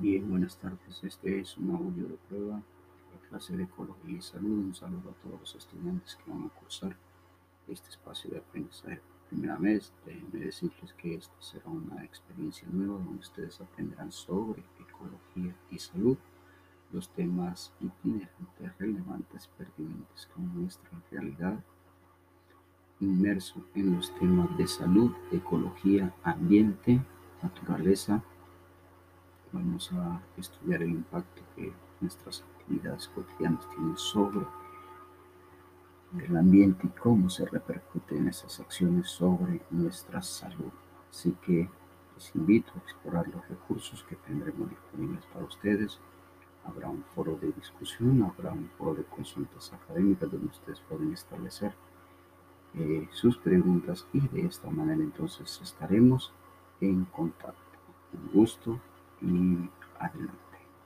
Bien, buenas tardes. Este es un audio de prueba de clase de Ecología y Salud. Un saludo a todos los estudiantes que van a cursar este espacio de aprendizaje por primera vez. Déjenme decirles que esta será una experiencia nueva donde ustedes aprenderán sobre ecología y salud, los temas itinerantes, relevantes, pertinentes con nuestra realidad, inmerso en los temas de salud, ecología, ambiente, naturaleza, vamos a estudiar el impacto que nuestras actividades cotidianas tienen sobre el ambiente y cómo se repercuten esas acciones sobre nuestra salud. Así que les invito a explorar los recursos que tendremos disponibles para ustedes. Habrá un foro de discusión, habrá un foro de consultas académicas donde ustedes pueden establecer eh, sus preguntas y de esta manera entonces estaremos en contacto. Un gusto y adelante.